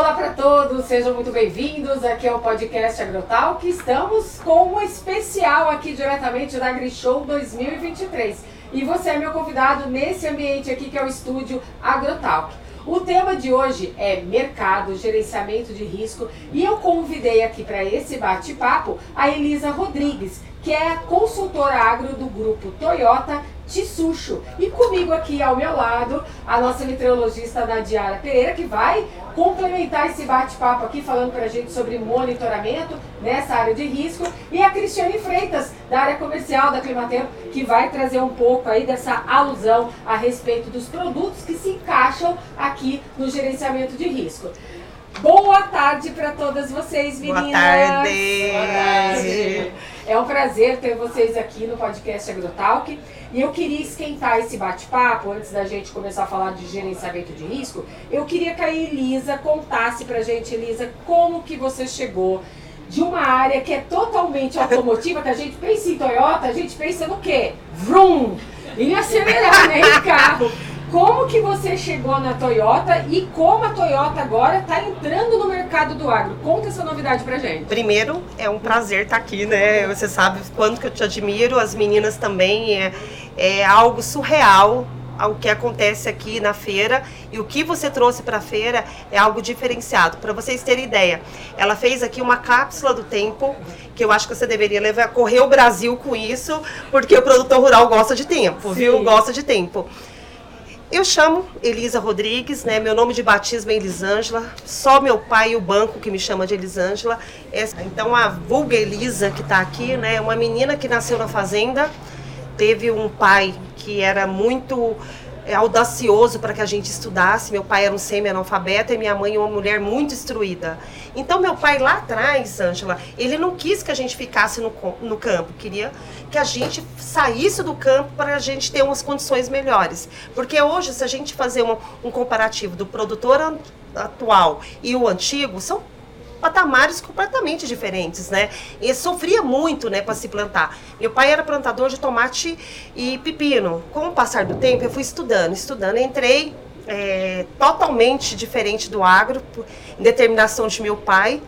Olá para todos, sejam muito bem-vindos. Aqui é o podcast Agrotalk. Estamos com um especial aqui diretamente da AgriShow 2023. E você é meu convidado nesse ambiente aqui que é o estúdio Agrotalk. O tema de hoje é mercado, gerenciamento de risco e eu convidei aqui para esse bate-papo a Elisa Rodrigues, que é consultora agro do grupo Toyota Tissucho. E comigo aqui ao meu lado, a nossa meteorologista Nadiara Pereira, que vai complementar esse bate-papo aqui, falando para a gente sobre monitoramento nessa área de risco. E a Cristiane Freitas, da área comercial da Climatempo, que vai trazer um pouco aí dessa alusão a respeito dos produtos que se encaixam aqui no gerenciamento de risco. Boa tarde para todas vocês, meninas. Boa tarde. Boa tarde. É um prazer ter vocês aqui no podcast AgroTalk. E eu queria esquentar esse bate-papo, antes da gente começar a falar de gerenciamento de risco, eu queria que a Elisa contasse pra gente, Elisa, como que você chegou de uma área que é totalmente automotiva, que a gente pensa em Toyota, a gente pensa no quê? Vroom! Em acelerar, né, em carro. Como que você chegou na Toyota e como a Toyota agora está entrando no mercado do agro? Conta essa novidade pra gente. Primeiro, é um prazer estar tá aqui, né? Você sabe quanto que eu te admiro, as meninas também. É, é algo surreal o que acontece aqui na feira e o que você trouxe para a feira é algo diferenciado. Para vocês terem ideia, ela fez aqui uma cápsula do tempo que eu acho que você deveria levar correr o Brasil com isso, porque o produtor rural gosta de tempo, Sim. viu? Gosta de tempo. Eu chamo Elisa Rodrigues, né? Meu nome de batismo é Elisângela. Só meu pai e o banco que me chama de Elisângela. Então a vulga Elisa que está aqui, né? É uma menina que nasceu na fazenda, teve um pai que era muito audacioso para que a gente estudasse. Meu pai era um semi-analfabeto e minha mãe uma mulher muito instruída. Então, meu pai lá atrás, Ângela, ele não quis que a gente ficasse no, no campo, queria que a gente saísse do campo para a gente ter umas condições melhores. Porque hoje, se a gente fazer um, um comparativo do produtor atual e o antigo, são patamares completamente diferentes, né? E sofria muito, né, para se plantar. Meu pai era plantador de tomate e pepino. Com o passar do tempo, eu fui estudando, estudando, entrei é, totalmente diferente do agro, em determinação de meu pai.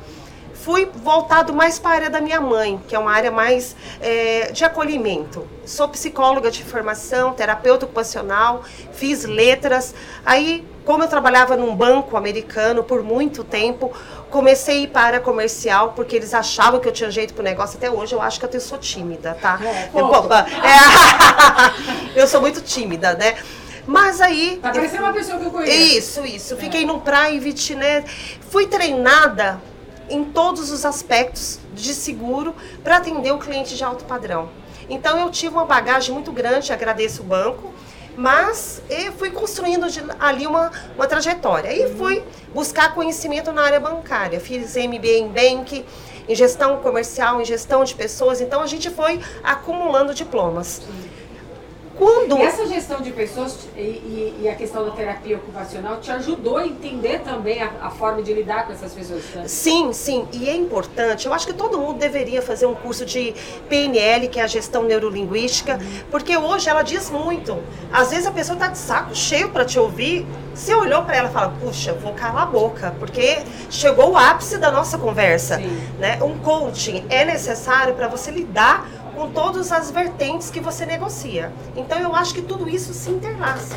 Fui voltado mais para a área da minha mãe, que é uma área mais é, de acolhimento. Sou psicóloga de formação, terapeuta ocupacional, fiz letras. Aí, como eu trabalhava num banco americano por muito tempo, comecei a ir para a comercial, porque eles achavam que eu tinha jeito pro negócio. Até hoje eu acho que eu sou tímida, tá? É, eu, é, eu sou muito tímida, né? Mas aí. Tá parecendo uma pessoa que eu conheço. Isso, isso. É. Fiquei num private, né? Fui treinada em todos os aspectos de seguro para atender o cliente de alto padrão. Então eu tive uma bagagem muito grande, agradeço o banco, mas fui construindo ali uma, uma trajetória. E fui buscar conhecimento na área bancária. Fiz MBA em Bank, em gestão comercial, em gestão de pessoas. Então a gente foi acumulando diplomas. Quando... E essa gestão de pessoas e, e, e, a questão da terapia ocupacional te ajudou a entender também a, a forma de lidar com essas pessoas? Né? Sim, sim. E é importante. Eu acho que todo mundo deveria fazer um curso de PNL, que é a gestão neurolinguística, uhum. porque hoje ela diz muito. Às vezes a pessoa está de saco cheio para te ouvir. Você olhou para ela e fala, puxa, vou calar a boca, porque chegou o ápice da nossa conversa. Né? Um coaching é necessário para você lidar com todas as vertentes que você negocia. Então eu acho que tudo isso se interlaça.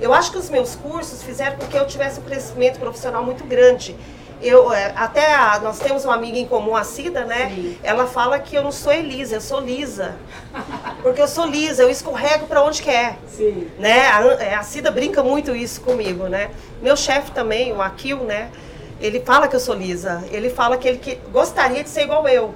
Eu acho que os meus cursos fizeram com que eu tivesse um crescimento profissional muito grande. Eu, é, até a, nós temos uma amiga em comum, a Cida, né? Sim. Ela fala que eu não sou Elisa, eu sou Lisa. Porque eu sou Lisa, eu escorrego para onde quer. Sim. Né? A, é, a Cida brinca muito isso comigo, né? Meu chefe também, o Akil, né? Ele fala que eu sou Lisa. Ele fala que ele que gostaria de ser igual eu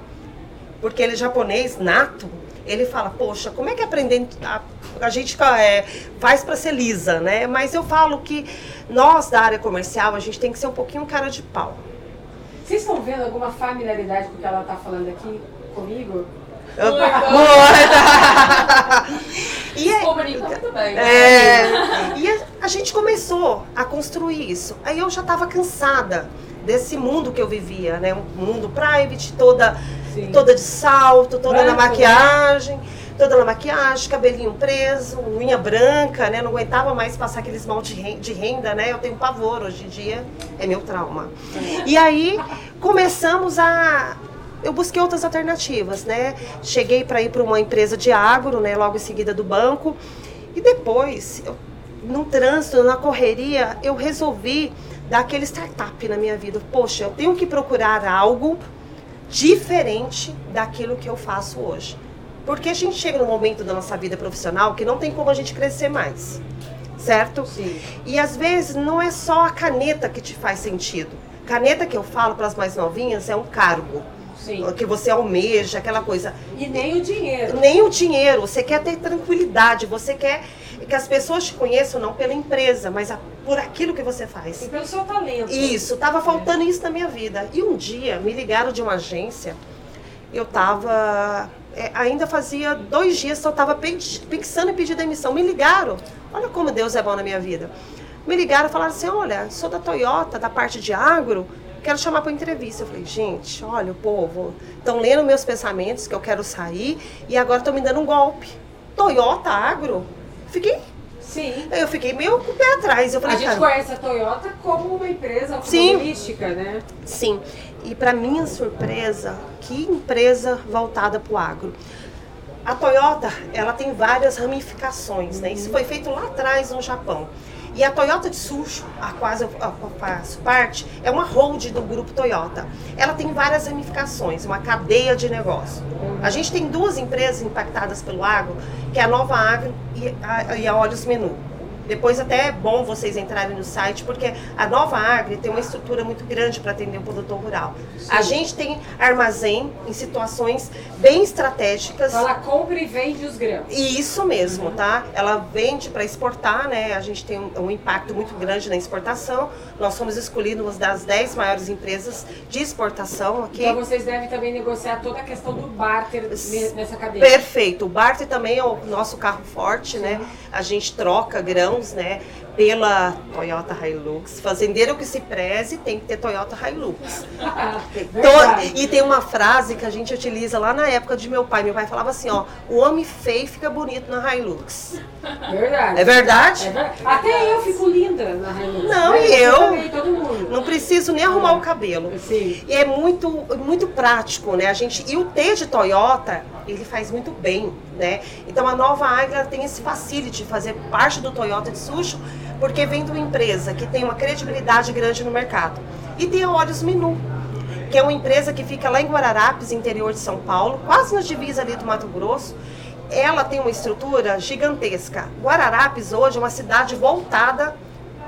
porque ele é japonês nato, ele fala, poxa, como é que aprender a, a gente é, faz para ser lisa, né? Mas eu falo que nós da área comercial, a gente tem que ser um pouquinho cara de pau. Vocês estão vendo alguma familiaridade com o que ela está falando aqui comigo? e é, muito bem. É, e a, a, gente começou a construir isso. Aí eu já estava cansada desse mundo que eu vivia, né? Um mundo private, toda toda de salto, toda Branco, na né? maquiagem. Né? toda na maquiagem, cabelinho preso, unha branca, né? Não aguentava mais passar aquele esmalte de renda, né? Eu tenho pavor hoje em dia, é meu trauma. E aí começamos a eu busquei outras alternativas, né? Cheguei para ir para uma empresa de agro, né? Logo em seguida do banco. E depois, eu, no trânsito, na correria, eu resolvi dar aquele startup na minha vida. Poxa, eu tenho que procurar algo diferente daquilo que eu faço hoje. Porque a gente chega num momento da nossa vida profissional que não tem como a gente crescer mais. Certo? Sim. E às vezes não é só a caneta que te faz sentido. Caneta que eu falo para as mais novinhas é um cargo. Sim. Que você almeja, aquela coisa. E nem o dinheiro. Nem o dinheiro. Você quer ter tranquilidade, você quer que as pessoas te conheçam não pela empresa, mas a, por aquilo que você faz. E pelo seu talento. Isso, estava faltando isso na minha vida. E um dia me ligaram de uma agência, eu estava. É, ainda fazia dois dias que eu estava pensando em pedir demissão. Me ligaram. Olha como Deus é bom na minha vida. Me ligaram e falaram assim: olha, sou da Toyota, da parte de agro quero chamar para entrevista. Eu falei, gente, olha, o povo, estão lendo meus pensamentos que eu quero sair e agora estão me dando um golpe. Toyota Agro? Fiquei. Sim. Eu fiquei meio com o pé atrás. Eu falei, a gente conhece a Toyota como uma empresa automobilística, né? Sim. E para minha surpresa, que empresa voltada para o agro. A Toyota, ela tem várias ramificações, né? Isso foi feito lá atrás no Japão. E a Toyota de Sushi, a qual eu faço parte, é uma hold do grupo Toyota. Ela tem várias ramificações, uma cadeia de negócio. A gente tem duas empresas impactadas pelo agro, que é a Nova Agro e a, e a Olhos Menu. Depois até é bom vocês entrarem no site, porque a Nova Agri tem uma estrutura muito grande para atender o produtor rural. Sim. A gente tem armazém em situações bem estratégicas. Então ela compra e vende os grãos. Isso mesmo, uhum. tá? Ela vende para exportar, né? A gente tem um, um, impacto muito grande na exportação. Nós fomos escolhidos uma das 10 maiores empresas de exportação aqui. Então vocês devem também negociar toda a questão do barter nessa cadeia. Perfeito. O barter também é o nosso carro forte, né? A gente troca grão né, pela Toyota Hilux. Fazendeiro que se preze tem que ter Toyota Hilux. e tem uma frase que a gente utiliza lá na época de meu pai. Meu pai falava assim, ó, o homem feio fica bonito na Hilux. Verdade. É verdade? É verdade. Até eu fico linda na Hilux. Não, e eu não preciso nem arrumar é. o cabelo. Sim. E é muito, muito prático, né? A gente, e o T de Toyota, ele faz muito bem, né? Então a nova Águila tem esse facility de fazer parte do Toyota de Sushi, porque vem de uma empresa que tem uma credibilidade grande no mercado. E tem a Olhos Minu, que é uma empresa que fica lá em Guararapes, interior de São Paulo, quase na divisa ali do Mato Grosso. Ela tem uma estrutura gigantesca. Guararapes hoje é uma cidade voltada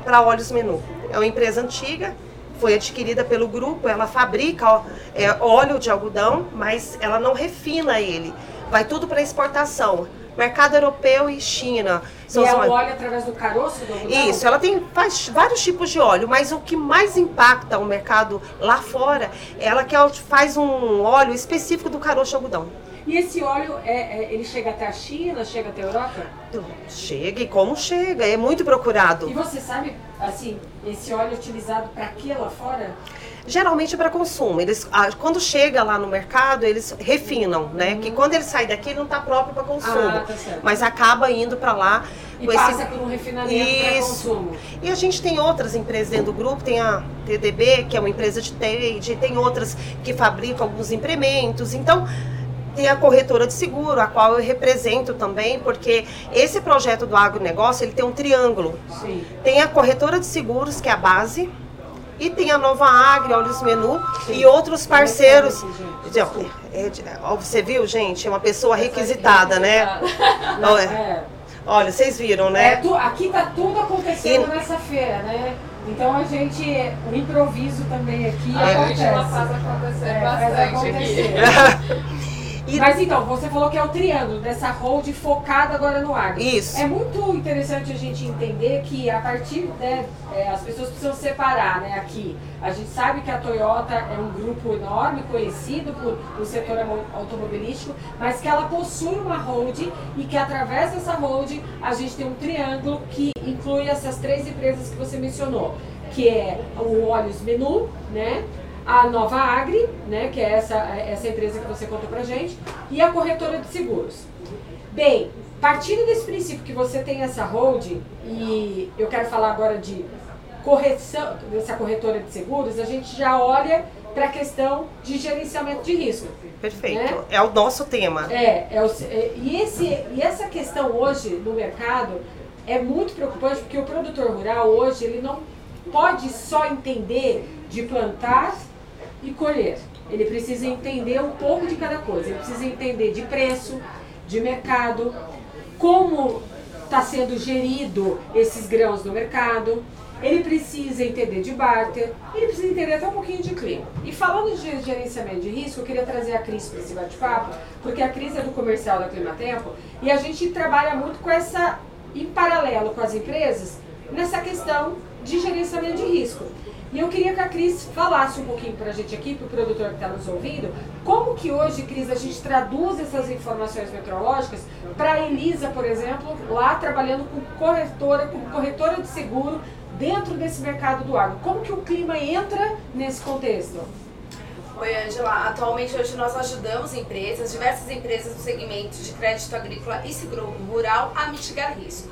para Olhos Menu. É uma empresa antiga, foi adquirida pelo grupo, ela fabrica é, óleo de algodão, mas ela não refina ele. Vai tudo para exportação. Mercado europeu e China. São e é o óleo através do caroço do algodão? Isso, ela tem faz vários tipos de óleo, mas o que mais impacta o mercado lá fora, ela que faz um óleo específico do caroço de algodão. E esse óleo, é, é, ele chega até a China, chega até a Europa? Chega, e como chega? É muito procurado. E você sabe, assim, esse óleo é utilizado para quê lá fora? Geralmente é para consumo. Eles, quando chega lá no mercado, eles refinam, né? Uhum. Que quando ele sai daqui, ele não está próprio para consumo. Ah, tá mas acaba indo para lá. E passa esse... por um refinamento para consumo. E a gente tem outras empresas dentro do grupo, tem a TDB, que é uma empresa de trade, tem outras que fabricam alguns implementos. Então, tem a corretora de seguro, a qual eu represento também, porque esse projeto do agronegócio, ele tem um triângulo. Sim. Tem a corretora de seguros, que é a base, e tem a Nova Agri, Olhos Menu Sim. e outros parceiros. É, é, você viu, gente? É uma pessoa requisitada, né? É. Olha, vocês viram, né? É, tu, aqui tá tudo acontecendo e... nessa feira, né? Então a gente, o improviso também aqui acontece. A gente faz acontecer é, bastante faz acontecer. aqui. E... Mas então, você falou que é o triângulo dessa hold focada agora no agro. Isso. É muito interessante a gente entender que a partir, né, é, as pessoas precisam separar, né, aqui. A gente sabe que a Toyota é um grupo enorme, conhecido por o setor automobilístico, mas que ela possui uma hold e que através dessa hold a gente tem um triângulo que inclui essas três empresas que você mencionou, que é o Olhos Menu, né? A Nova Agri, né, que é essa, essa empresa que você contou pra gente, e a corretora de seguros. Bem, partindo desse princípio que você tem essa holding, e eu quero falar agora de correção, dessa corretora de seguros, a gente já olha para a questão de gerenciamento de risco. Perfeito. Né? É o nosso tema. É, é, o, é e, esse, e essa questão hoje no mercado é muito preocupante porque o produtor rural hoje ele não pode só entender de plantar e colher. Ele precisa entender um pouco de cada coisa. Ele precisa entender de preço, de mercado, como está sendo gerido esses grãos no mercado. Ele precisa entender de barter, ele precisa entender até um pouquinho de clima. E falando de gerenciamento de risco, eu queria trazer a Cris para esse bate-papo, porque a Cris é do comercial da Climatempo e a gente trabalha muito com essa, em paralelo com as empresas, nessa questão de gerenciamento de risco. E eu queria que a Cris falasse um pouquinho para a gente aqui, para o produtor que está nos ouvindo, como que hoje, Cris, a gente traduz essas informações meteorológicas para a Elisa, por exemplo, lá trabalhando com corretora, com corretora de seguro dentro desse mercado do agro. Como que o clima entra nesse contexto? Oi, Angela. Atualmente, hoje nós ajudamos empresas, diversas empresas do segmento de crédito agrícola e seguro rural a mitigar risco.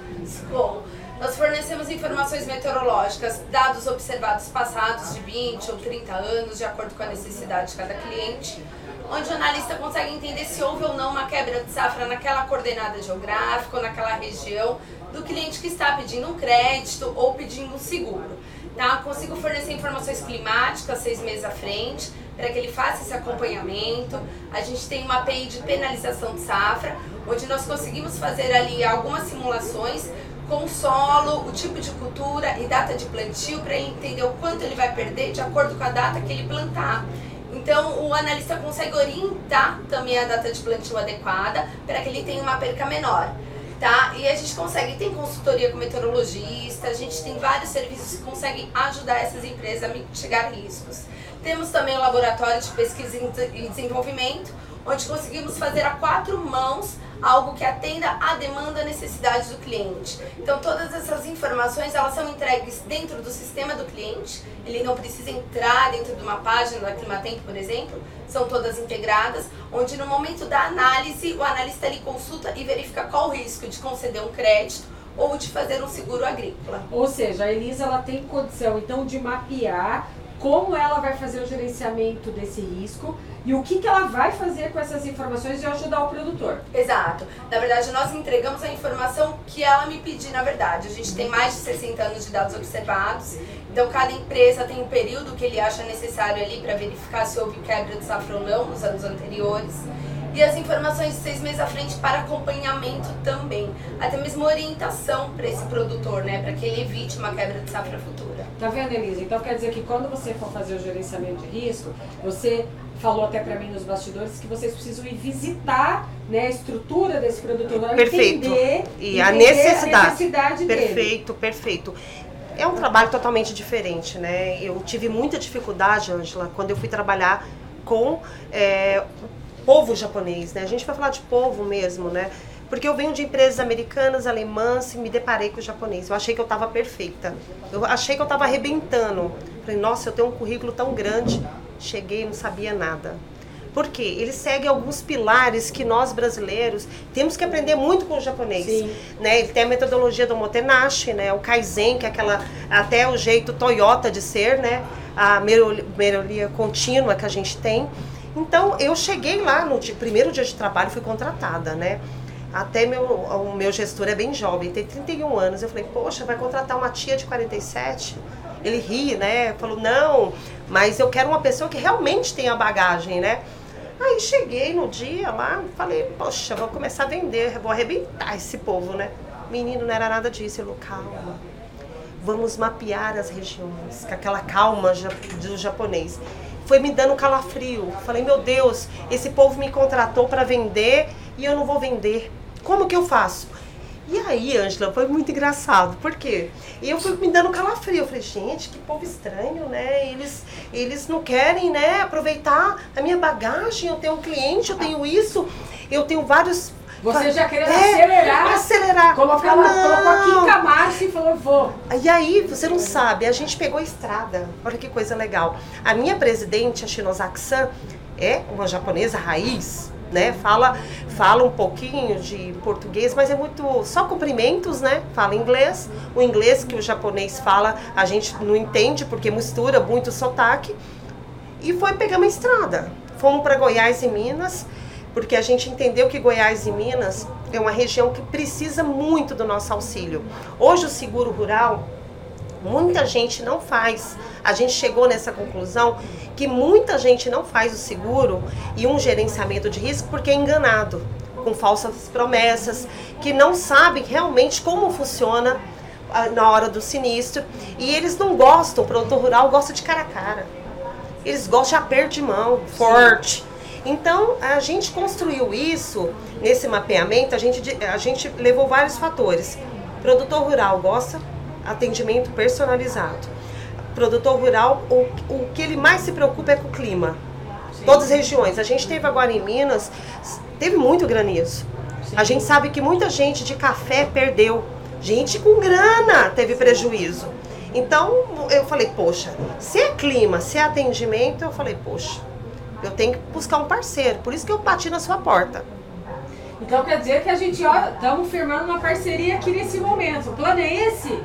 Bom, nós fornecemos informações meteorológicas, dados observados passados de 20 ou 30 anos, de acordo com a necessidade de cada cliente, onde o analista consegue entender se houve ou não uma quebra de safra naquela coordenada geográfica ou naquela região do cliente que está pedindo um crédito ou pedindo um seguro. Tá? Consigo fornecer informações climáticas seis meses à frente, para que ele faça esse acompanhamento. A gente tem uma API de penalização de safra, onde nós conseguimos fazer ali algumas simulações com o solo, o tipo de cultura e data de plantio para ele entender o quanto ele vai perder de acordo com a data que ele plantar. Então o analista consegue orientar também a data de plantio adequada para que ele tenha uma perca menor. Tá? E a gente consegue, tem consultoria com meteorologista, a gente tem vários serviços que conseguem ajudar essas empresas a mitigar riscos. Temos também o laboratório de pesquisa e desenvolvimento, onde conseguimos fazer a quatro mãos algo que atenda à demanda e necessidade do cliente. Então todas essas informações elas são entregues dentro do sistema do cliente. Ele não precisa entrar dentro de uma página da Climatempo, por exemplo. São todas integradas, onde no momento da análise o analista ele consulta e verifica qual o risco de conceder um crédito ou de fazer um seguro agrícola. Ou seja, a Elisa ela tem condição então de mapear como ela vai fazer o gerenciamento desse risco e o que, que ela vai fazer com essas informações e ajudar o produtor. Exato. Na verdade, nós entregamos a informação que ela me pediu, na verdade. A gente tem mais de 60 anos de dados observados, então cada empresa tem um período que ele acha necessário ali para verificar se houve quebra de safra ou não nos anos anteriores e as informações de seis meses à frente para acompanhamento também, até mesmo orientação para esse produtor, né, para que ele evite uma quebra de safra futura. Tá vendo, Elisa? Então quer dizer que quando você for fazer o gerenciamento de risco, você falou até para mim nos bastidores que vocês precisam ir visitar né, a estrutura desse produtor, perfeito. entender, e entender a necessidade, a necessidade perfeito, dele. perfeito. É um trabalho totalmente diferente, né? Eu tive muita dificuldade, Angela, quando eu fui trabalhar com é, povo japonês, né? A gente vai falar de povo mesmo, né? Porque eu venho de empresas americanas, alemãs e me deparei com o japonês. Eu achei que eu estava perfeita. Eu achei que eu estava arrebentando. Falei, nossa, eu tenho um currículo tão grande. Cheguei e não sabia nada. Por quê? Ele segue alguns pilares que nós brasileiros temos que aprender muito com o japonês. Sim. Né? Ele tem a metodologia do Motenashi, né? o Kaizen, que é aquela até o jeito Toyota de ser, né? a melhoria contínua que a gente tem. Então, eu cheguei lá no dia, primeiro dia de trabalho, fui contratada, né? Até meu, o meu gestor é bem jovem, tem 31 anos. Eu falei, poxa, vai contratar uma tia de 47? Ele ri, né? Falou, não, mas eu quero uma pessoa que realmente tenha bagagem, né? Aí cheguei no dia lá, falei, poxa, vou começar a vender, vou arrebentar esse povo, né? Menino, não era nada disso. Ele falou, calma, vamos mapear as regiões, com aquela calma do japonês foi me dando calafrio. Falei, meu Deus, esse povo me contratou para vender e eu não vou vender. Como que eu faço? E aí, Ângela, foi muito engraçado. Por quê? E eu fui me dando calafrio. Eu falei, gente, que povo estranho, né? Eles, eles não querem, né, aproveitar a minha bagagem. Eu tenho um cliente, eu tenho isso, eu tenho vários você já querendo é, acelerar. Acelerar. Colocar ela, colocou a Kim Março e falou, vou. E aí, você não sabe, a gente pegou a estrada. Olha que coisa legal. A minha presidente, a Shinozaki-san, é uma japonesa raiz, né? Fala, fala um pouquinho de português, mas é muito só cumprimentos, né? Fala inglês. O inglês que o japonês fala, a gente não entende porque mistura muito sotaque. E foi pegar uma estrada. Fomos para Goiás e Minas, porque a gente entendeu que Goiás e Minas é uma região que precisa muito do nosso auxílio. Hoje o seguro rural muita gente não faz. A gente chegou nessa conclusão que muita gente não faz o seguro e um gerenciamento de risco porque é enganado com falsas promessas, que não sabem realmente como funciona ah, na hora do sinistro e eles não gostam, o produtor rural gosta de cara a cara. Eles gostam de aperto de mão, forte. Então, a gente construiu isso nesse mapeamento, a gente, a gente levou vários fatores. Produtor rural gosta atendimento personalizado. Produtor rural, o, o que ele mais se preocupa é com o clima. Sim. Todas as regiões. A gente teve agora em Minas, teve muito granizo. Sim. A gente sabe que muita gente de café perdeu. Gente com grana teve prejuízo. Então eu falei, poxa, se é clima, se é atendimento, eu falei, poxa, eu tenho que buscar um parceiro. Por isso que eu bati na sua porta. Então quer dizer que a gente estamos firmando uma parceria aqui nesse momento. O plano é esse?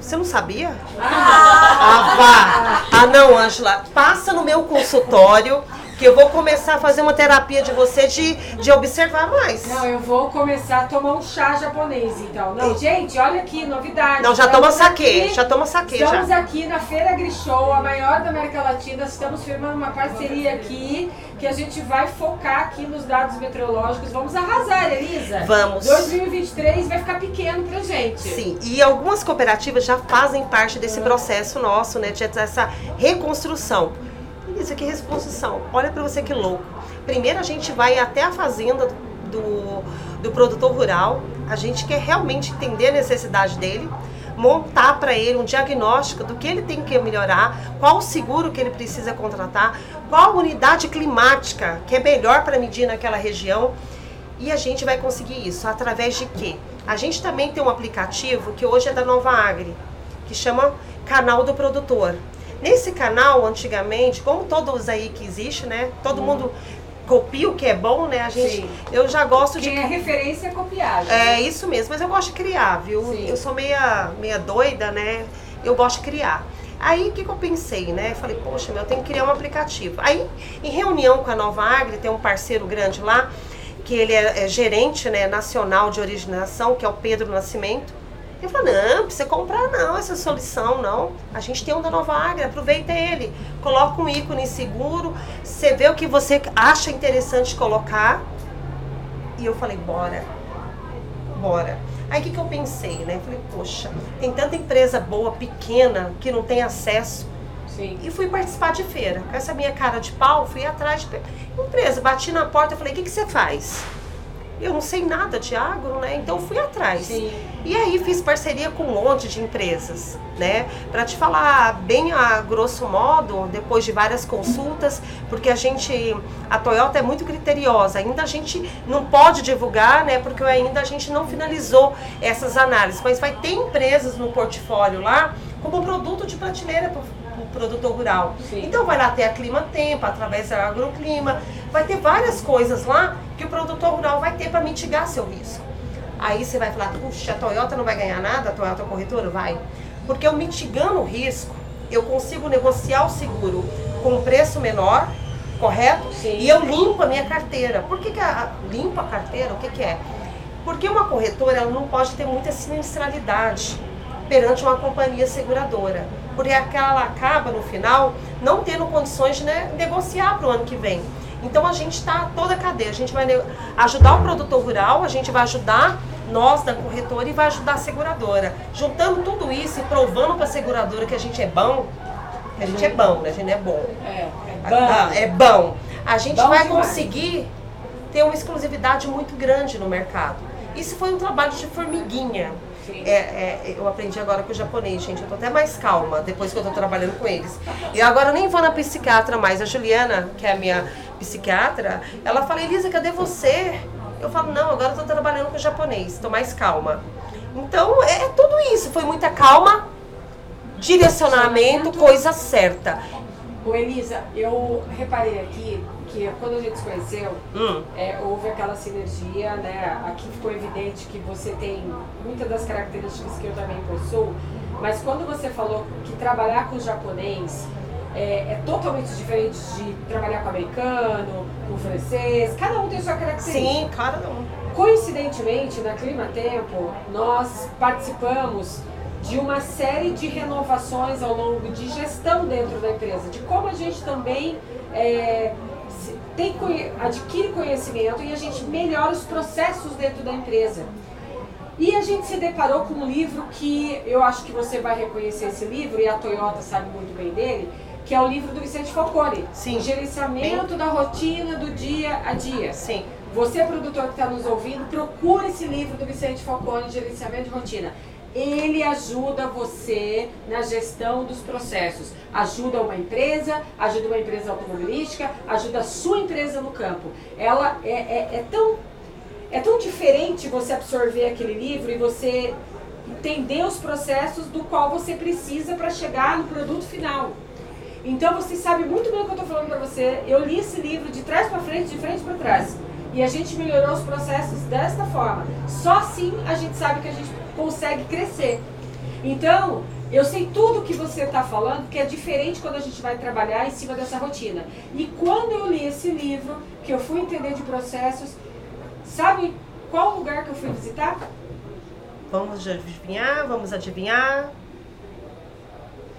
Você não sabia? Ah, ah vá! Ah, não, Ângela. Passa no meu consultório que eu vou começar a fazer uma terapia de você de, de observar mais. Não, eu vou começar a tomar um chá japonês, então. Não, gente, olha aqui, novidade. Não, já toma saque, já toma saque. Estamos já. aqui na Feira Grishow, a maior da América Latina. Estamos firmando uma parceria aqui que a gente vai focar aqui nos dados meteorológicos. Vamos arrasar, Elisa. Vamos. 2023 vai ficar pequeno pra gente. Sim, e algumas cooperativas já fazem parte desse processo nosso, né, de essa reconstrução. Isso aqui é reposição. Olha para você que louco. Primeiro a gente vai até a fazenda do, do produtor rural. A gente quer realmente entender a necessidade dele, montar para ele um diagnóstico do que ele tem que melhorar, qual o seguro que ele precisa contratar, qual unidade climática que é melhor para medir naquela região. E a gente vai conseguir isso através de quê? A gente também tem um aplicativo que hoje é da Nova Agri, que chama Canal do Produtor. Nesse canal, antigamente, como todos aí que existe, né? Todo hum. mundo copia o que é bom, né? A gente, Sim. eu já gosto Quem de. é referência é copiar. É isso mesmo, mas eu gosto de criar, viu? Sim. Eu sou meia, meia doida, né? Eu gosto de criar. Aí o que, que eu pensei, né? Eu falei, poxa, meu, eu tenho que criar um aplicativo. Aí, em reunião com a Nova Agri, tem um parceiro grande lá, que ele é, é gerente né, nacional de originação, que é o Pedro Nascimento. Ele falou, não, precisa comprar não, essa solução não. A gente tem um da Nova Agra, aproveita ele. Coloca um ícone seguro, você vê o que você acha interessante colocar. E eu falei, bora, bora. Aí o que, que eu pensei, né? Eu falei, poxa, tem tanta empresa boa, pequena, que não tem acesso. Sim. E fui participar de feira. Com essa minha cara de pau, fui atrás de empresa, bati na porta e falei, o que, que você faz? Eu não sei nada de agro, né? Então fui atrás. Sim. E aí fiz parceria com um monte de empresas, né? Para te falar bem a grosso modo, depois de várias consultas, porque a gente, a Toyota é muito criteriosa. Ainda a gente não pode divulgar, né? Porque ainda a gente não finalizou essas análises. Mas vai ter empresas no portfólio lá como produto de prateleira para o produtor rural. Sim. Então vai lá ter a Clima Tempo, através da Agroclima, vai ter várias coisas lá que o produtor rural vai ter para mitigar seu risco. Aí você vai falar, puxa, a Toyota não vai ganhar nada, a Toyota corretora vai. Porque eu mitigando o risco, eu consigo negociar o seguro com um preço menor, correto? Sim. E eu limpo a minha carteira. Por que, que a, limpo a carteira? O que, que é? Porque uma corretora ela não pode ter muita sinistralidade perante uma companhia seguradora. Porque ela acaba, no final, não tendo condições de né, negociar para o ano que vem. Então a gente está toda a cadeia. A gente vai ajudar o produtor rural, a gente vai ajudar nós da corretora e vai ajudar a seguradora. Juntando tudo isso e provando para a seguradora que a gente é bom, que a gente é bom, né? A gente é bom. É, é bom. Ah, é bom. A gente bom vai demais. conseguir ter uma exclusividade muito grande no mercado. Isso foi um trabalho de formiguinha. É, é, eu aprendi agora com o japonês, gente. Eu tô até mais calma depois que eu tô trabalhando com eles. E agora nem vou na psiquiatra mais. A Juliana, que é a minha psiquiatra, ela fala, Elisa, cadê você? Eu falo, não, agora eu tô trabalhando com o japonês, tô mais calma. Então, é, é tudo isso. Foi muita calma, direcionamento, coisa certa. Ô Elisa, eu reparei aqui que quando a gente se conheceu, hum. é, houve aquela sinergia, né? Aqui ficou evidente que você tem muitas das características que eu também possuo, mas quando você falou que trabalhar com japonês é, é, totalmente diferente de trabalhar com americano, com francês, cada um tem sua característica. Sim, cada um. Coincidentemente, na Clima Tempo, nós participamos de uma série de renovações ao longo de gestão dentro da empresa, de como a gente também é, tem, adquire conhecimento e a gente melhora os processos dentro da empresa. E a gente se deparou com um livro que eu acho que você vai reconhecer esse livro, e a Toyota sabe muito bem dele, que é o livro do Vicente Falcone. Sim. Gerenciamento bem... da rotina do dia a dia. Sim. Você, produtor que está nos ouvindo, procure esse livro do Vicente Falcone, Gerenciamento de Rotina ele ajuda você na gestão dos processos. Ajuda uma empresa, ajuda uma empresa automobilística, ajuda a sua empresa no campo. Ela é, é, é tão, é tão diferente você absorver aquele livro e você entender os processos do qual você precisa para chegar no produto final. Então você sabe muito bem o que eu estou falando para você. Eu li esse livro de trás para frente, de frente para trás. E a gente melhorou os processos desta forma. Só assim a gente sabe que a gente consegue crescer. Então, eu sei tudo que você está falando, que é diferente quando a gente vai trabalhar em cima dessa rotina. E quando eu li esse livro, que eu fui entender de processos, sabe qual lugar que eu fui visitar? Vamos adivinhar, vamos adivinhar.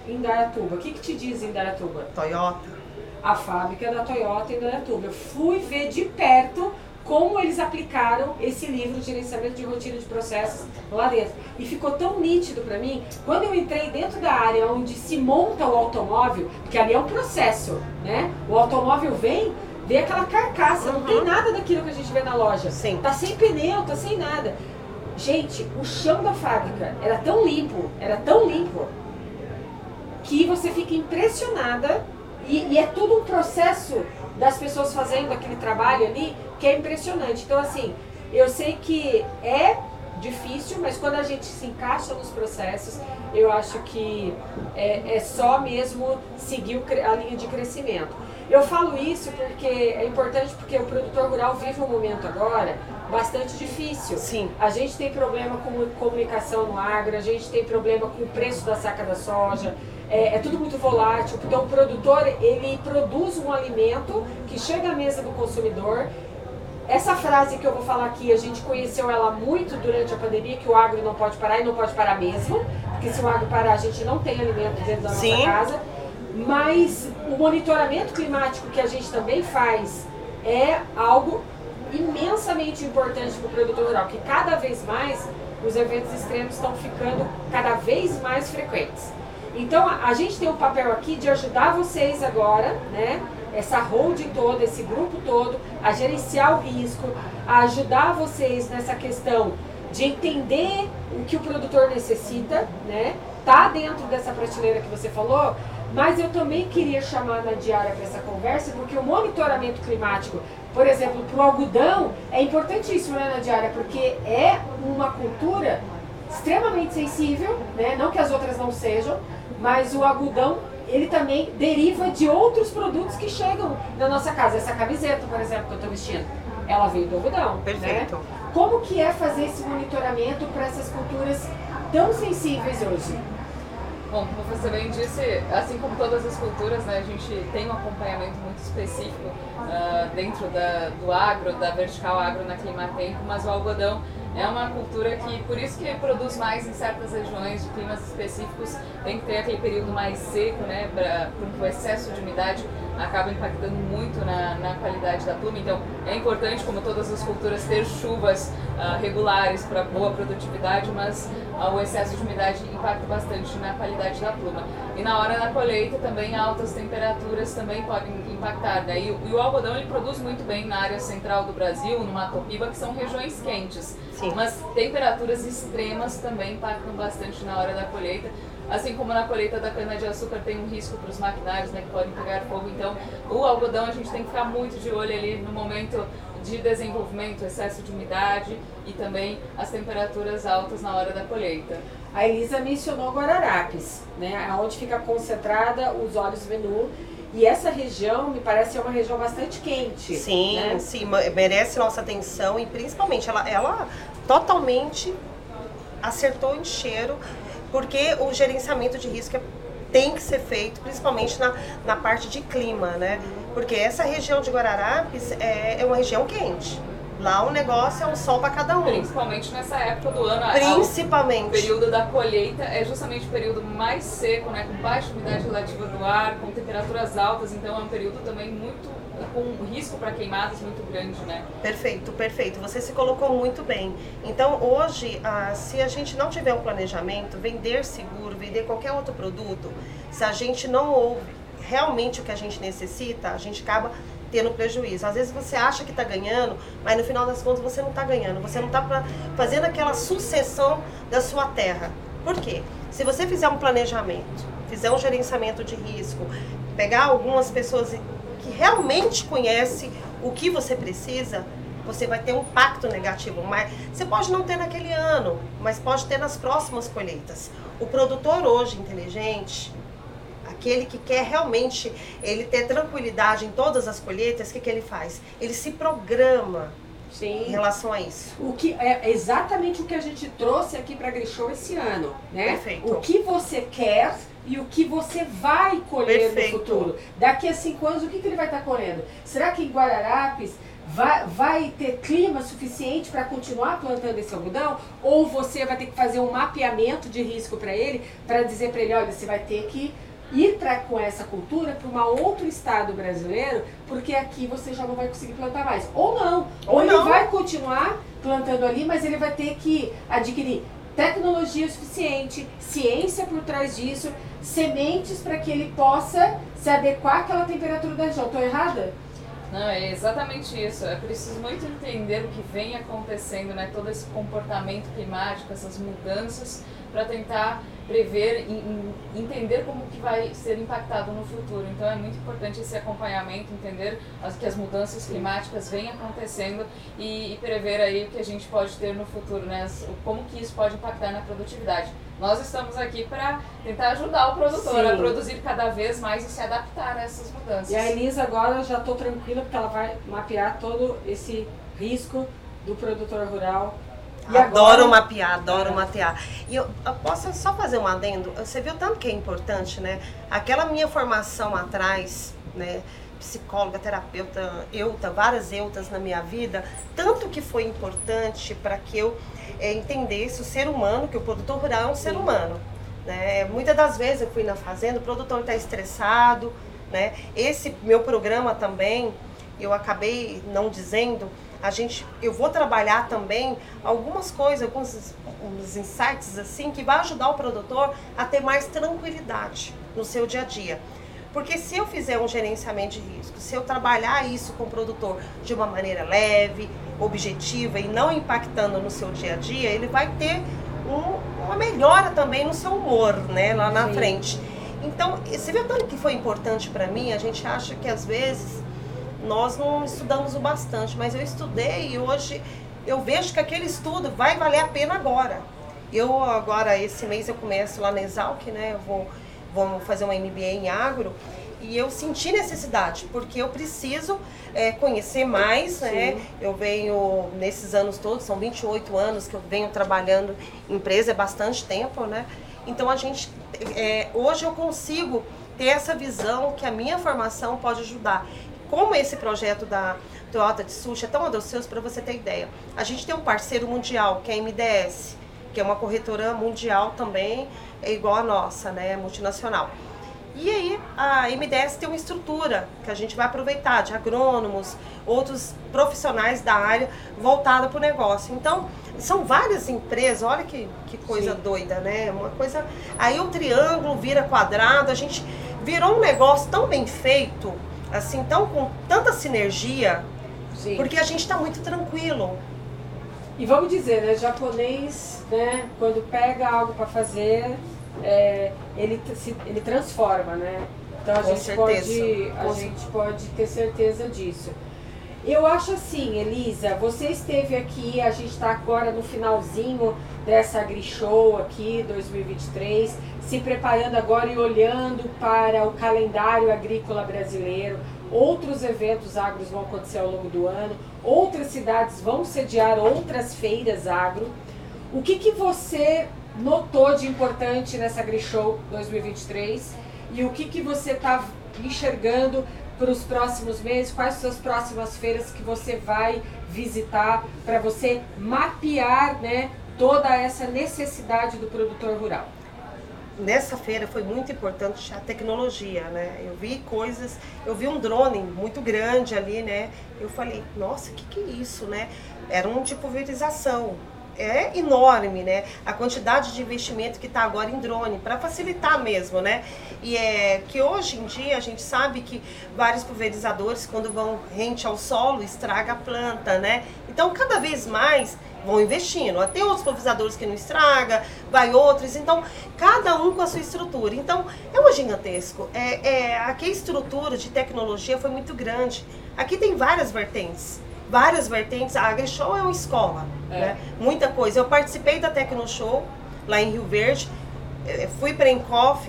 Indaiatuba. O que, que te diz Indaiatuba? Toyota. A fábrica da Toyota em Indaiatuba. Eu fui ver de perto como eles aplicaram esse livro de gerenciamento de rotina de processos lá dentro. E ficou tão nítido para mim, quando eu entrei dentro da área onde se monta o automóvel, porque ali é um processo, né? O automóvel vem, vê aquela carcaça, uhum. não tem uhum. nada daquilo que a gente vê na loja. Sim. Tá sem pneu, tá sem nada. Gente, o chão da fábrica era tão limpo, era tão limpo, que você fica impressionada e, e é tudo um processo das pessoas fazendo aquele trabalho ali que é impressionante. Então, assim, eu sei que é difícil, mas quando a gente se encaixa nos processos, eu acho que é, é só mesmo seguir a linha de crescimento. Eu falo isso porque é importante porque o produtor rural vive um momento agora bastante difícil. Sim. A gente tem problema com comunicação no agro, a gente tem problema com o preço da saca da soja. É, é, tudo muito volátil, então o produtor ele produz um alimento que chega à mesa do consumidor essa frase que eu vou falar aqui, a gente conheceu ela muito durante a pandemia, que o agro não pode parar e não pode parar mesmo, porque se o agro parar, a gente não tem alimento dentro da Sim. nossa casa. Mas o monitoramento climático que a gente também faz é algo imensamente importante para o produtor rural, que cada vez mais os eventos extremos estão ficando cada vez mais frequentes. Então a gente tem um papel aqui de ajudar vocês agora, né? essa holding toda, esse grupo todo, a gerenciar o risco, a ajudar vocês nessa questão de entender o que o produtor necessita, né? Tá dentro dessa prateleira que você falou, mas eu também queria chamar na diária para essa conversa, porque o monitoramento climático, por exemplo, para o algodão, é importantíssimo né, na diária, porque é uma cultura extremamente sensível, né? não que as outras não sejam, mas o algodão ele também deriva de outros produtos que chegam na nossa casa. Essa camiseta, por exemplo, que eu estou vestindo, ela veio do algodão. Né? Perfeito. Né? Como que é fazer esse monitoramento para essas culturas tão sensíveis hoje? Bom, como você bem disse, assim como todas as culturas, né, a gente tem um acompanhamento muito específico uh, dentro da, do agro, da vertical agro na Climatempo, mas o algodão é uma cultura que, por isso que produz mais em certas regiões de climas específicos, tem que ter aquele período mais seco, né, porque o excesso de umidade acaba impactando muito na, na qualidade da pluma. Então, é importante, como todas as culturas, ter chuvas uh, regulares para boa produtividade, mas uh, o excesso de umidade impacta bastante na qualidade da pluma. E na hora da colheita também altas temperaturas também podem impactar. Né? E, e o algodão ele produz muito bem na área central do Brasil, no Mato Piba, que são regiões quentes. Sim. Mas temperaturas extremas também impactam bastante na hora da colheita. Assim como na colheita da cana-de-açúcar tem um risco para os maquinários né, que podem pegar fogo. Então, o algodão a gente tem que ficar muito de olho ali no momento de desenvolvimento, excesso de umidade e também as temperaturas altas na hora da colheita. A Elisa mencionou Guararapes, né, onde fica concentrada os óleos Venu E essa região me parece ser uma região bastante quente. Sim, né? sim, merece nossa atenção e principalmente ela, ela totalmente acertou em cheiro, porque o gerenciamento de risco é, tem que ser feito, principalmente na, na parte de clima, né? Porque essa região de Guararapes é, é uma região quente. Lá o negócio é um sol para cada um. Principalmente nessa época do ano. Principalmente. O período da colheita é justamente o período mais seco, né? Com baixa umidade relativa do ar, com temperaturas altas. Então é um período também muito com risco para queimadas muito grande, né? Perfeito, perfeito. Você se colocou muito bem. Então hoje, ah, se a gente não tiver um planejamento, vender seguro, vender qualquer outro produto, se a gente não ouve realmente o que a gente necessita, a gente acaba tendo prejuízo. Às vezes você acha que está ganhando, mas no final das contas você não está ganhando. Você não está fazendo aquela sucessão da sua terra. Por quê? Se você fizer um planejamento, fizer um gerenciamento de risco, pegar algumas pessoas que realmente conhecem o que você precisa, você vai ter um impacto negativo. Mas você pode não ter naquele ano, mas pode ter nas próximas colheitas. O produtor hoje inteligente, aquele que quer realmente ele ter tranquilidade em todas as colheitas, o que, que ele faz? Ele se programa Sim. em relação a isso. O que é exatamente o que a gente trouxe aqui para a Grishow esse ano, né? Perfeito. O que você quer e o que você vai colher Perfeito. no futuro. Daqui a cinco anos, o que, que ele vai estar tá colhendo? Será que em Guararapes vai, vai ter clima suficiente para continuar plantando esse algodão? Ou você vai ter que fazer um mapeamento de risco para ele, para dizer para ele, olha, você vai ter que ir pra, com essa cultura para um outro estado brasileiro, porque aqui você já não vai conseguir plantar mais. Ou não. Ou, Ou ele não. vai continuar plantando ali, mas ele vai ter que adquirir tecnologia suficiente, ciência por trás disso, sementes para que ele possa se adequar àquela temperatura da região. Estou errada? Não, é exatamente isso. É preciso muito entender o que vem acontecendo, né? Todo esse comportamento climático, essas mudanças, para tentar prever e entender como que vai ser impactado no futuro. Então é muito importante esse acompanhamento, entender as, que as mudanças climáticas vêm acontecendo e, e, prever aí o que a gente pode ter no futuro, né? Como que isso pode impactar na produtividade. Nós estamos aqui para tentar ajudar o produtor Sim. a produzir cada vez mais e se adaptar a essas mudanças. E a Elisa agora já estou tranquila porque ela vai mapear todo esse risco do produtor rural e adoro agora... mapear, adoro é. mapear. E eu, eu, posso só fazer um adendo? Você viu tanto que é importante, né? Aquela minha formação atrás, né? Psicóloga, terapeuta, euta, várias eutas na minha vida, tanto que foi importante para que eu é, entendesse o ser humano, que o produtor rural é um Sim. ser humano. Né? Muitas das vezes eu fui na fazenda, o produtor está estressado, né? Esse meu programa também, eu acabei não dizendo, a gente, eu vou trabalhar também algumas coisas, alguns uns insights assim que vai ajudar o produtor a ter mais tranquilidade no seu dia a dia. Porque se eu fizer um gerenciamento de risco, se eu trabalhar isso com o produtor de uma maneira leve, objetiva e não impactando no seu dia a dia, ele vai ter um, uma melhora também no seu humor, né, lá na Sim. frente. Então, você viu tanto que foi importante para mim? A gente acha que às vezes nós não estudamos o bastante, mas eu estudei e hoje eu vejo que aquele estudo vai valer a pena agora. Eu agora, esse mês eu começo lá na Exalc, né? Eu vou, vou fazer uma MBA em agro e eu senti necessidade, porque eu preciso é, conhecer mais, né? Eu venho, nesses anos todos, são 28 anos que eu venho trabalhando em empresa, é bastante tempo, né? Então a gente, é, hoje eu consigo ter essa visão que a minha formação pode ajudar como esse projeto da Toyota de Sushi é tão audacioso, para você ter ideia. A gente tem um parceiro mundial, que é a MDS, que é uma corretora mundial também, é igual a nossa, né, multinacional. E aí a MDS tem uma estrutura que a gente vai aproveitar de agrônomos, outros profissionais da área voltada para o negócio. Então, são várias empresas, olha que, que coisa Sim. doida, né? Uma coisa. Aí o triângulo vira quadrado, a gente virou um negócio tão bem feito assim, tão com tanta sinergia, Sim. porque a gente está muito tranquilo. E vamos dizer, né, japonês, né, quando pega algo para fazer, é, ele, se, ele transforma, né? Então a, gente pode, a gente pode ter certeza disso. Eu acho assim, Elisa, você esteve aqui, a gente está agora no finalzinho dessa AgriShow aqui, 2023, se preparando agora e olhando para o calendário agrícola brasileiro. Outros eventos agros vão acontecer ao longo do ano, outras cidades vão sediar outras feiras agro. O que, que você notou de importante nessa AgriShow 2023 e o que, que você está enxergando para os próximos meses? Quais são as próximas feiras que você vai visitar para você mapear né, toda essa necessidade do produtor rural? Nessa feira foi muito importante a tecnologia, né? Eu vi coisas, eu vi um drone muito grande ali, né? Eu falei, nossa, o que, que é isso, né? Era um de pulverização, é enorme, né? A quantidade de investimento que está agora em drone, para facilitar mesmo, né? E é que hoje em dia a gente sabe que vários pulverizadores, quando vão rente ao solo, estraga a planta, né? Então, cada vez mais vão investindo. Tem outros pulverizadores que não estraga, vai outros. Então, cada um com a sua estrutura. Então, é um gigantesco. É, é, aqui a estrutura de tecnologia foi muito grande. Aqui tem várias vertentes várias vertentes. A AgriShow é uma escola, é. né? Muita coisa. Eu participei da Tecnoshow lá em Rio Verde, eh, fui para Encoff,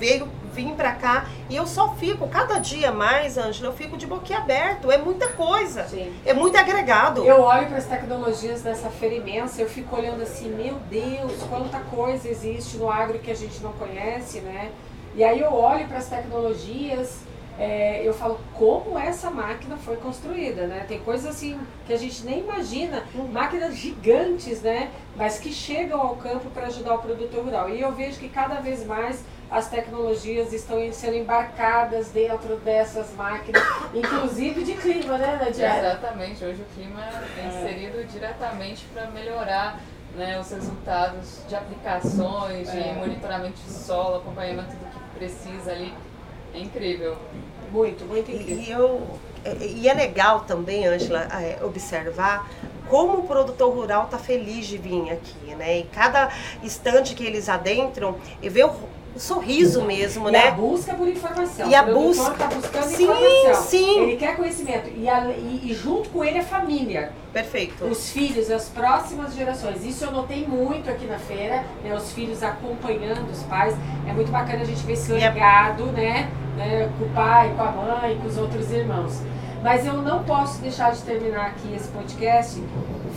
veio vim para cá e eu só fico, cada dia mais, Ângela, eu fico de boquiaberto. É muita coisa. Sim. É muito agregado. Eu olho para as tecnologias dessa feira imensa, eu fico olhando assim, meu Deus, quanta coisa existe no agro que a gente não conhece, né? E aí eu olho para as tecnologias é, eu falo como essa máquina foi construída, né? Tem coisas assim que a gente nem imagina, máquinas gigantes, né? Mas que chegam ao campo para ajudar o produtor rural. E eu vejo que cada vez mais as tecnologias estão sendo embarcadas dentro dessas máquinas, inclusive de clima, né, Nadia? Exatamente. Hoje o clima é inserido diretamente para melhorar né, os resultados de aplicações, de é. monitoramento de solo, acompanhamento do que precisa ali é incrível. Muito, muito incrível. E, eu, e é legal também, Angela, é, observar como o produtor rural está feliz de vir aqui, né? E cada instante que eles adentram, e vê o sorriso mesmo, e né? a busca por informação. E a busca. está buscando sim, informação. Sim. Ele quer conhecimento. E, a, e, e, junto com ele a família. Perfeito. Os filhos, as próximas gerações. Isso eu notei muito aqui na feira, né? Os filhos acompanhando os pais. É muito bacana a gente ver esse legado, né? né? Com o pai, com a mãe, com os outros irmãos. Mas eu não posso deixar de terminar aqui esse podcast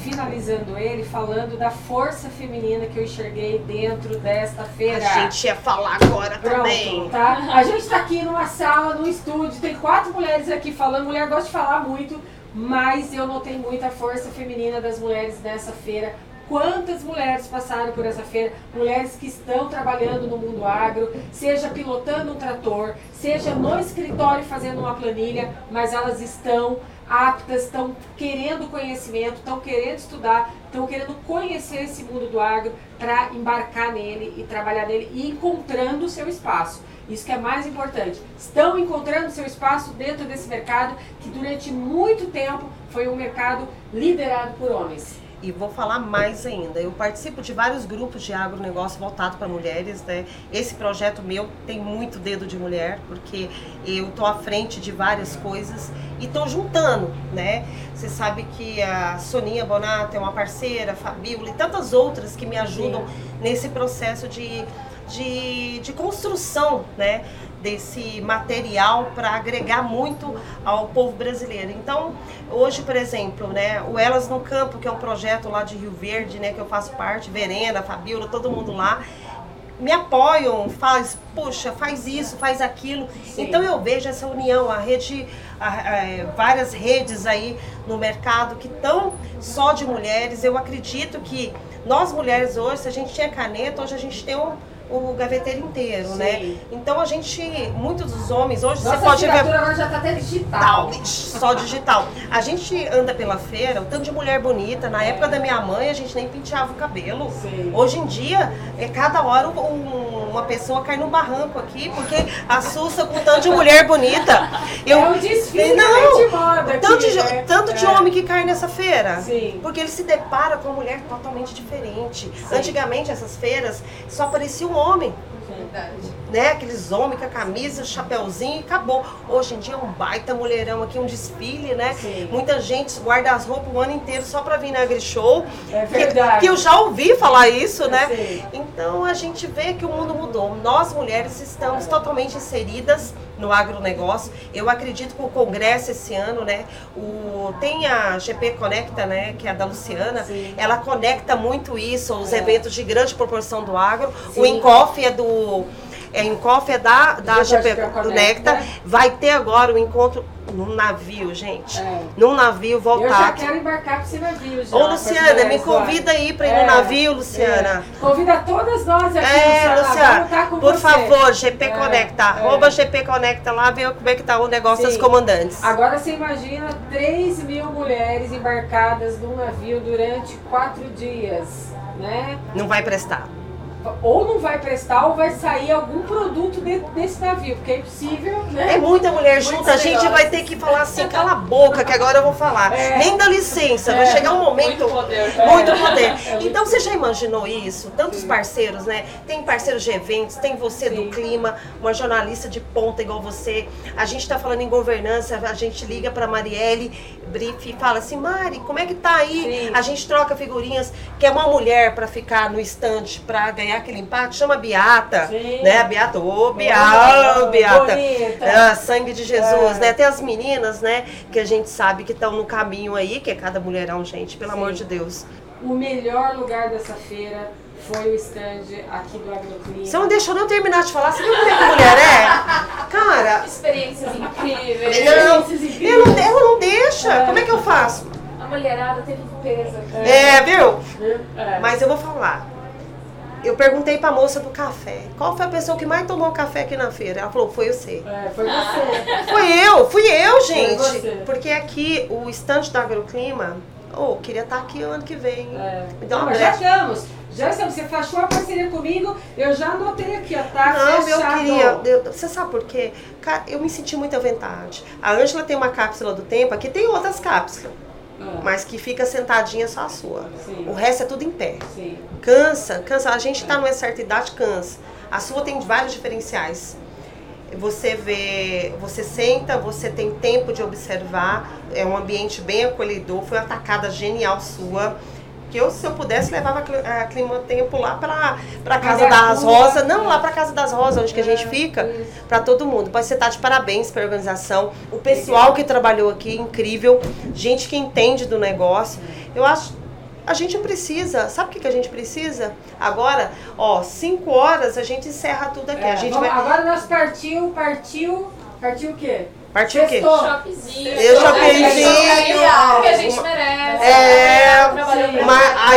finalizando ele falando da força feminina que eu enxerguei dentro desta feira. A gente ia falar agora Pronto, também. Tá? A gente está aqui numa sala, num estúdio, tem quatro mulheres aqui falando. Mulher gosta de falar muito, mas eu notei muita força feminina das mulheres nessa feira Quantas mulheres passaram por essa feira? Mulheres que estão trabalhando no mundo agro, seja pilotando um trator, seja no escritório fazendo uma planilha, mas elas estão aptas, estão querendo conhecimento, estão querendo estudar, estão querendo conhecer esse mundo do agro para embarcar nele e trabalhar nele e encontrando o seu espaço. Isso que é mais importante. Estão encontrando seu espaço dentro desse mercado que durante muito tempo foi um mercado liderado por homens. E vou falar mais ainda. Eu participo de vários grupos de agronegócio voltado para mulheres, né? Esse projeto meu tem muito dedo de mulher, porque eu tô à frente de várias coisas e tô juntando, né? Você sabe que a Soninha Bonato é uma parceira, a Fabíola e tantas outras que me ajudam Sim. nesse processo de, de, de construção, né? Desse material para agregar muito ao povo brasileiro. Então, hoje, por exemplo, né, o Elas no Campo, que é um projeto lá de Rio Verde, né, que eu faço parte, Verena, Fabiola, todo mundo lá, me apoiam, faz, puxa, faz isso, faz aquilo. Sim. Então eu vejo essa união, a rede, a, a, várias redes aí no mercado que estão só de mulheres. Eu acredito que nós mulheres hoje, se a gente tinha caneta, hoje a gente tem um o gaveteiro inteiro, né? Sim. né? Então a gente, muitos dos homens, hoje Nossa, você pode ver. agora já tá até digital. Só digital. A gente anda pela feira, o tanto de mulher bonita. Na época da minha mãe, a gente nem penteava o cabelo. Sim. Hoje em dia, é cada hora um, uma pessoa cai no barranco aqui, porque assusta com tanto de mulher bonita. Eu, é um desfile não, de moda. Tanto, aqui, de, né? tanto de é. homem que cai nessa feira. Sim. Porque ele se depara com uma mulher totalmente diferente. Sim. Antigamente, essas feiras só apareciam homem. Né? Aqueles homens com a camisa, chapéuzinho e acabou. Hoje em dia é um baita mulherão aqui, um desfile, né? Sim. Muita gente guarda as roupas o ano inteiro só pra vir na AgriShow. É Que, verdade. que eu já ouvi falar isso, né? Então a gente vê que o mundo mudou. Nós mulheres estamos totalmente inseridas no agronegócio. Eu acredito que o congresso esse ano, né? O, tem a GP Conecta, né? Que é a da Luciana. Sim. Ela conecta muito isso, os É. eventos de grande proporção do agro. O Sim. Encof é do. É, Encof é da, da GP Conecta. Necta. Vai ter agora o encontro num navio, gente. É. Num navio Eu já quero embarcar para esse navio já. Ô, Luciana, me convida aí pra ir É, no navio, Luciana. é. Convida todas nós aqui, É, Luciana. Luciana, com por você. favor, GP É, Conecta, é. arroba GP Conecta lá, ver como é que tá o negócio Sim. das comandantes. Agora você imagina 3 mil mulheres embarcadas num navio durante quatro dias, né? Não vai prestar. Ou não vai prestar ou vai sair algum produto dentro desse navio, porque é impossível, né? É muita mulher junta, a gente vai ter que falar assim, cala a boca, que agora eu vou falar. É. Nem dá licença, vai É. chegar um momento. Muito poder. Muito É. poder. É muito Então você já imaginou isso? Tantos parceiros, né? Tem parceiros de eventos, tem você Sim. do clima, uma jornalista de ponta igual você. A gente tá falando em governança, a gente liga pra Marielle, brief e fala assim, Mari, como é que tá aí? Sim. A gente troca figurinhas, quer uma mulher pra ficar no estande pra ganhar aquele empate, chama a Beata, Sim. né? A Beata, ô Beata, Ô, Beata. Ah, sangue de Jesus, É. né? Tem as meninas, né? Que a gente sabe que estão no caminho aí, que é cada mulherão, gente, pelo Sim. amor de Deus. O melhor lugar dessa feira foi o stand aqui do Agroclima. Você não deixou nem eu terminar de falar, você viu como é que mulher é? Cara, Experiências incríveis. não, Experiências ela não, ela não deixa. É. Como é que eu faço? A mulherada teve peso aqui. É, viu? É. Mas eu vou falar. Eu perguntei pra moça do café, qual foi a pessoa que mais tomou café aqui na feira? Ela falou, foi você. É, foi você. Foi eu, fui eu, gente. Porque aqui, o estande da Agroclima, oh, queria estar aqui ano que vem. É. Dá Não, mas já estamos. Já estamos. Você fechou a parceria comigo, eu já anotei aqui, ó, tá Não, eu fechado. queria. eu- você sabe por quê? Cara, eu me senti muito à vontade. A Ângela tem uma cápsula do tempo, aqui tem outras cápsulas, Ah, mas que fica sentadinha só a sua. Sim. O resto é tudo em pé. Sim. Cansa, cansa. A gente tá numa certa idade, cansa. A sua tem vários diferenciais. Você vê, você senta, você tem tempo de observar, é um ambiente bem acolhedor, foi uma tacada genial sua. Que eu, se eu pudesse, levava a cli- a clima tempo lá pra, pra Casa das. Rosas. Não, lá pra Casa das Rosas, onde que a gente fica. Pra todo mundo. Pode você tá de parabéns pra organização. O pessoal que trabalhou aqui, incrível. Gente que entende do negócio. Eu acho. A gente precisa. Sabe o que, que a gente precisa? Agora, ó, 5 horas a gente encerra tudo aqui. É, a gente vamos- vai. Agora nós partiu, partiu. Partiu o quê? Partiu o quê? Shoppingzinho. Eu shoppingzinho. Que a gente merece. É, caramba.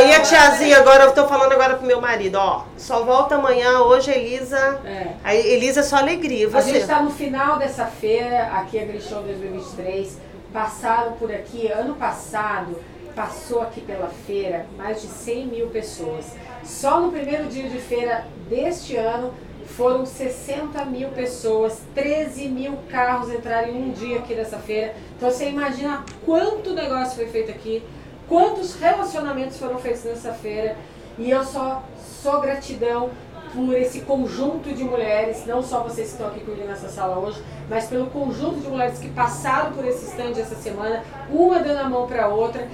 Aí a tiazinha, agora eu tô falando agora pro meu marido, ó. Só volta amanhã, hoje, Elisa. É. A Elisa é só alegria. A gente Você. está no final dessa feira, aqui a Grishow 2023. Passaram por aqui, ano passado, passou aqui pela feira mais de 100 mil pessoas. Só no primeiro dia de feira deste ano foram 60 mil pessoas, 13 mil carros entraram em um dia aqui nessa feira. Então você imagina quanto negócio foi feito aqui, quantos relacionamentos foram feitos nessa feira. E eu só sou gratidão por esse conjunto de mulheres, não só vocês que estão aqui comigo nessa sala hoje, mas pelo conjunto de mulheres que passaram por esse stand essa semana, uma dando a mão para a outra.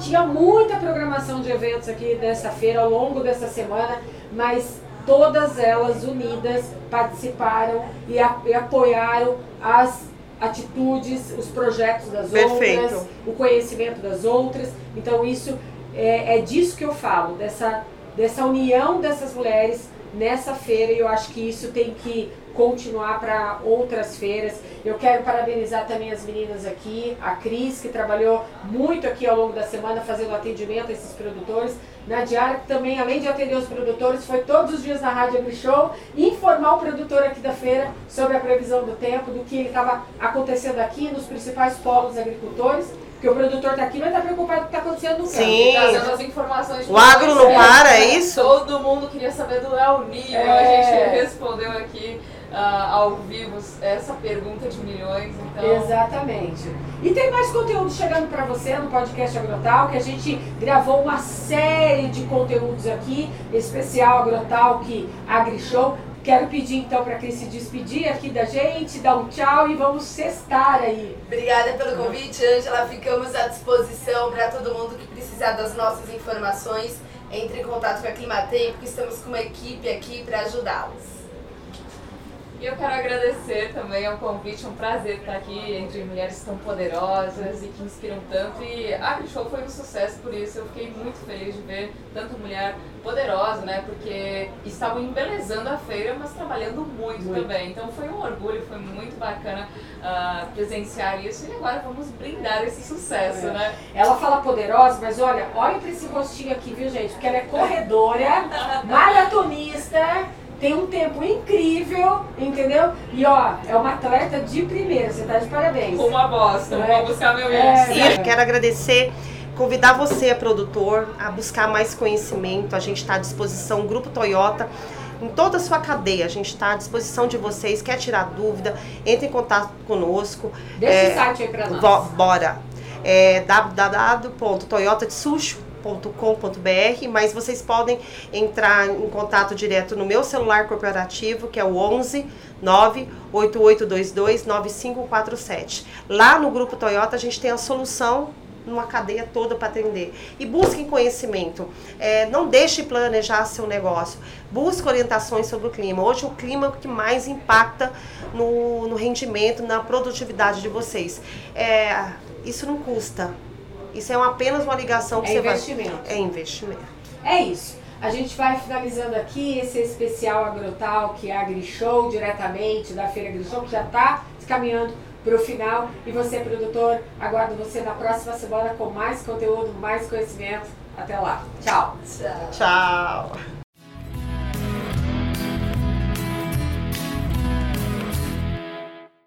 Tinha muita programação de eventos aqui dessa feira ao longo dessa semana, mas todas elas unidas participaram e, a- e apoiaram as atitudes, os projetos das Perfeito. outras, o conhecimento das outras. Então isso é, é disso que eu falo, dessa, dessa união dessas mulheres nessa feira e eu acho que isso tem que continuar para outras feiras. Eu quero parabenizar também as meninas aqui, a Cris, que trabalhou muito aqui ao longo da semana fazendo atendimento a esses produtores. Nadiara, que também, além de atender os produtores, foi todos os dias na Rádio Agri Show informar o produtor aqui da feira sobre a previsão do tempo, do que estava acontecendo aqui nos principais polos agricultores. Porque o produtor está aqui, mas está preocupado com o que está acontecendo no campo. Sim. Trazendo as informações. O agro não para, é isso? Todo mundo queria saber do El Ninho. É. A gente respondeu aqui ah, ao vivo essa pergunta de milhões. Então, Exatamente. E tem mais conteúdo chegando para você no podcast Agrotal, que a gente gravou uma série de conteúdos aqui, especial Agrotal que AgriShow. Quero pedir então para Cris se despedir aqui da gente, dar um tchau e vamos cestar aí. Obrigada pelo convite, Angela. Ficamos à disposição para todo mundo que precisar das nossas informações. Entre em contato com a Climatempo, que estamos com uma equipe aqui para ajudá-los. E eu quero agradecer também ao convite, é um prazer estar aqui entre mulheres tão poderosas e que inspiram tanto. E a Show foi um sucesso por isso, eu fiquei muito feliz de ver tanta mulher poderosa, né? Porque estavam embelezando a feira, mas trabalhando muito, muito. também. Então foi um orgulho, foi muito bacana uh, presenciar isso. E agora vamos brindar esse sucesso, é. né? Ela fala poderosa, mas olha, olha para esse rostinho aqui, viu, gente? Porque ela é corredora, maratonista tem um tempo incrível, entendeu? E ó, é uma atleta de primeira, você tá de parabéns. Uma bosta, é. vou buscar meu é, é. Quero agradecer convidar você, produtor, a buscar mais conhecimento. A gente está à disposição, o Grupo Toyota, em toda a sua cadeia. A gente está à disposição de vocês. Quer tirar dúvida? Entre em contato conosco. Deixa é, o site aí para nós. Bora. É www.toyotatsushi.com com.br, mas vocês podem entrar em contato direto no meu celular corporativo, que é o 11 98822 9547. Lá no grupo Toyota a gente tem a solução numa cadeia toda para atender. E busquem conhecimento. É, não deixe planejar seu negócio. Busque orientações sobre o clima. Hoje o clima é que mais impacta no, no rendimento, na produtividade de vocês. É, isso não custa. Isso é apenas uma ligação que é você investimento. vai... É investimento. É isso. A gente vai finalizando aqui esse especial Agrotal, que é a AgriShow, diretamente da Feira AgriShow, que já está caminhando para o final. E você, produtor, aguardo você na próxima semana com mais conteúdo, mais conhecimento. Até lá. Tchau. Tchau. Tchau.